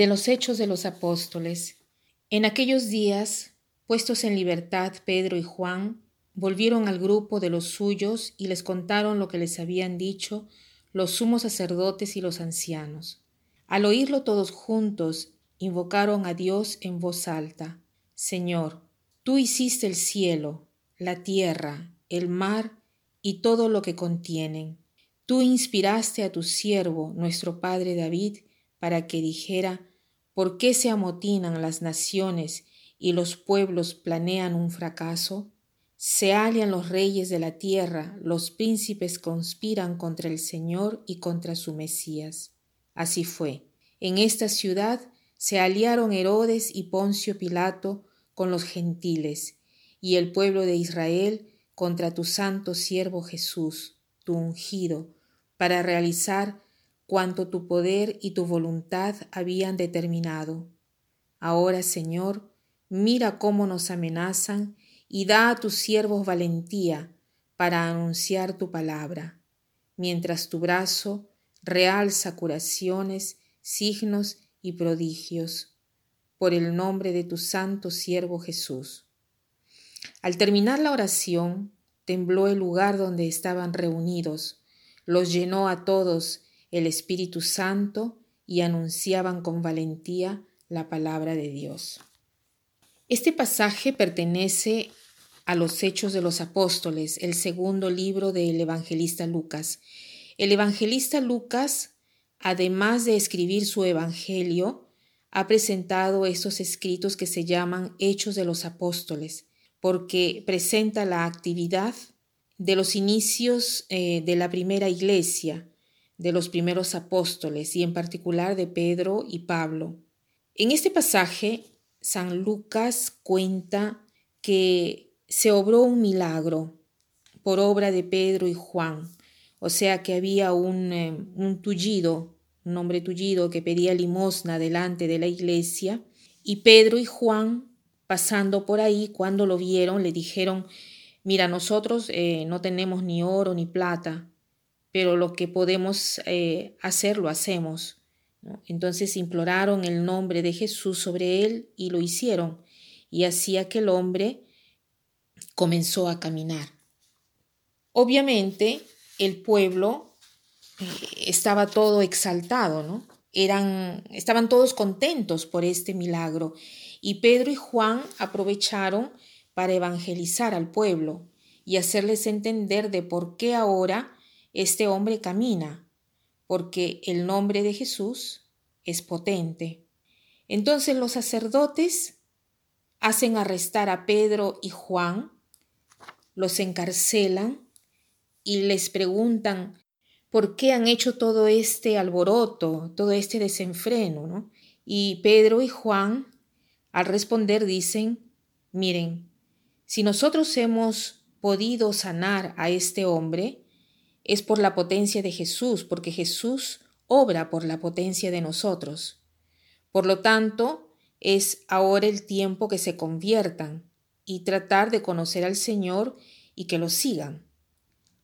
De los Hechos de los Apóstoles. En aquellos días, puestos en libertad Pedro y Juan, volvieron al grupo de los suyos y les contaron lo que les habían dicho los sumos sacerdotes y los ancianos. Al oírlo todos juntos, invocaron a Dios en voz alta. Señor, tú hiciste el cielo, la tierra, el mar y todo lo que contienen. Tú inspiraste a tu siervo, nuestro padre David, para que dijera, ¿por qué se amotinan las naciones y los pueblos planean un fracaso? Se alian los reyes de la tierra, los príncipes conspiran contra el Señor y contra su Mesías. Así fue. En esta ciudad se aliaron Herodes y Poncio Pilato con los gentiles, y el pueblo de Israel contra tu santo siervo Jesús, tu ungido, para realizar cuanto tu poder y tu voluntad habían determinado. Ahora, Señor, mira cómo nos amenazan y da a tus siervos valentía para anunciar tu palabra, mientras tu brazo realza curaciones, signos y prodigios, por el nombre de tu santo siervo Jesús. Al terminar la oración, tembló el lugar donde estaban reunidos, los llenó a todos el Espíritu Santo y anunciaban con valentía la palabra de Dios. Este pasaje pertenece a los Hechos de los Apóstoles, el segundo libro del evangelista Lucas. El evangelista Lucas, además de escribir su Evangelio, ha presentado estos escritos que se llaman Hechos de los Apóstoles, porque presenta la actividad de los inicios eh, de la primera iglesia, de los primeros apóstoles y en particular de Pedro y Pablo. En este pasaje, San Lucas cuenta que se obró un milagro por obra de Pedro y Juan, o sea que había un, eh, un tullido, un hombre tullido que pedía limosna delante de la iglesia, y Pedro y Juan, pasando por ahí, cuando lo vieron, le dijeron, mira, nosotros eh, no tenemos ni oro ni plata, pero lo que podemos eh, hacer lo hacemos. Entonces imploraron el nombre de Jesús sobre él y lo hicieron. Y así aquel hombre comenzó a caminar. Obviamente el pueblo eh, estaba todo exaltado, ¿no? Eran, estaban todos contentos por este milagro y Pedro y Juan aprovecharon para evangelizar al pueblo y hacerles entender de por qué ahora este hombre camina, porque el nombre de Jesús es potente. Entonces los sacerdotes hacen arrestar a Pedro y Juan, los encarcelan y les preguntan por qué han hecho todo este alboroto, todo este desenfreno, ¿no? Y Pedro y Juan, al responder, dicen, miren, si nosotros hemos podido sanar a este hombre, es por la potencia de Jesús, porque Jesús obra por la potencia de nosotros. Por lo tanto, es ahora el tiempo que se conviertan y tratar de conocer al Señor y que lo sigan.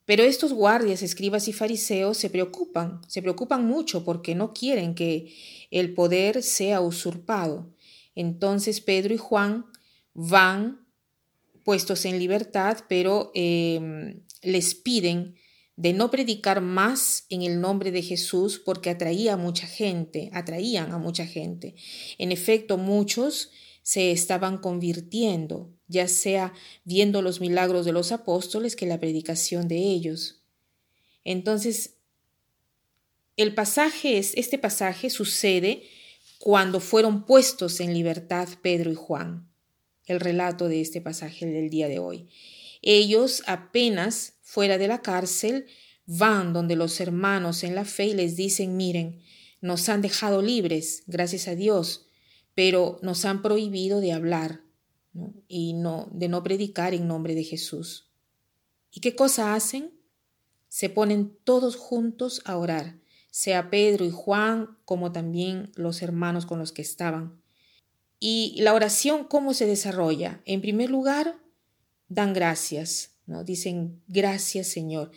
Pero estos guardias, escribas y fariseos se preocupan, se preocupan mucho porque no quieren que el poder sea usurpado. Entonces Pedro y Juan van puestos en libertad, pero eh, les piden de no predicar más en el nombre de Jesús porque atraía a mucha gente, atraían a mucha gente. En efecto, muchos se estaban convirtiendo, ya sea viendo los milagros de los apóstoles que la predicación de ellos. Entonces, el pasaje es, este pasaje sucede cuando fueron puestos en libertad Pedro y Juan. El relato de este pasaje del día de hoy. Ellos apenas fuera de la cárcel, van donde los hermanos en la fe y les dicen, miren, nos han dejado libres, gracias a Dios, pero nos han prohibido de hablar y no, de no predicar en nombre de Jesús. ¿Y qué cosa hacen? Se ponen todos juntos a orar, sea Pedro y Juan, como también los hermanos con los que estaban. Y la oración, ¿cómo se desarrolla? En primer lugar, dan gracias, Dicen, gracias Señor.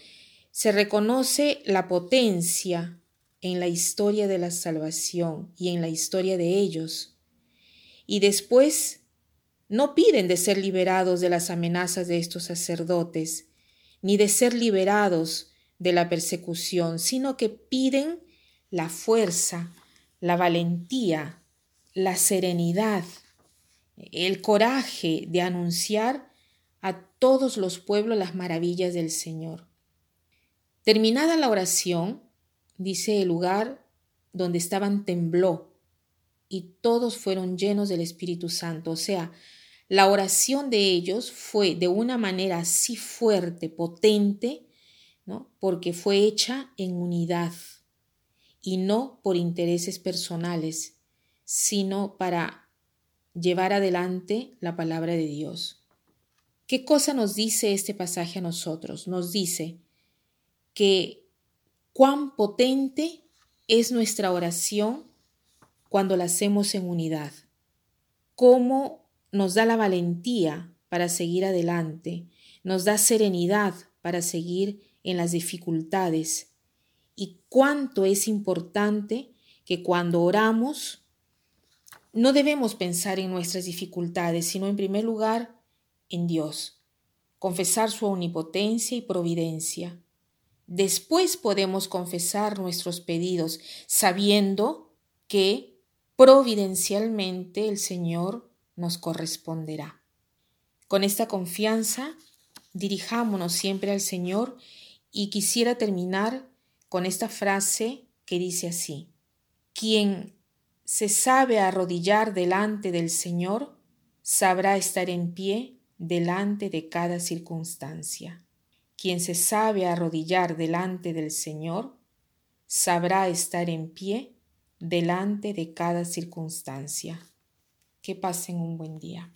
Se reconoce la potencia en la historia de la salvación y en la historia de ellos. Y después no piden de ser liberados de las amenazas de estos sacerdotes, ni de ser liberados de la persecución, sino que piden la fuerza, la valentía, la serenidad, el coraje de anunciar a todos los pueblos las maravillas del Señor. Terminada la oración, dice el lugar donde estaban tembló y todos fueron llenos del Espíritu Santo. O sea, la oración de ellos fue de una manera así fuerte, potente, ¿no? porque fue hecha en unidad y no por intereses personales, sino para llevar adelante la palabra de Dios. ¿Qué cosa nos dice este pasaje a nosotros? Nos dice que cuán potente es nuestra oración cuando la hacemos en unidad, cómo nos da la valentía para seguir adelante, nos da serenidad para seguir en las dificultades y cuánto es importante que cuando oramos no debemos pensar en nuestras dificultades, sino en primer lugar en Dios, confesar su omnipotencia y providencia. Después podemos confesar nuestros pedidos, sabiendo que providencialmente el Señor nos corresponderá. Con esta confianza, dirijámonos siempre al Señor y quisiera terminar con esta frase que dice así, quien se sabe arrodillar delante del Señor, sabrá estar en pie delante de cada circunstancia. Quien se sabe arrodillar delante del Señor, sabrá estar en pie delante de cada circunstancia. Que pasen un buen día.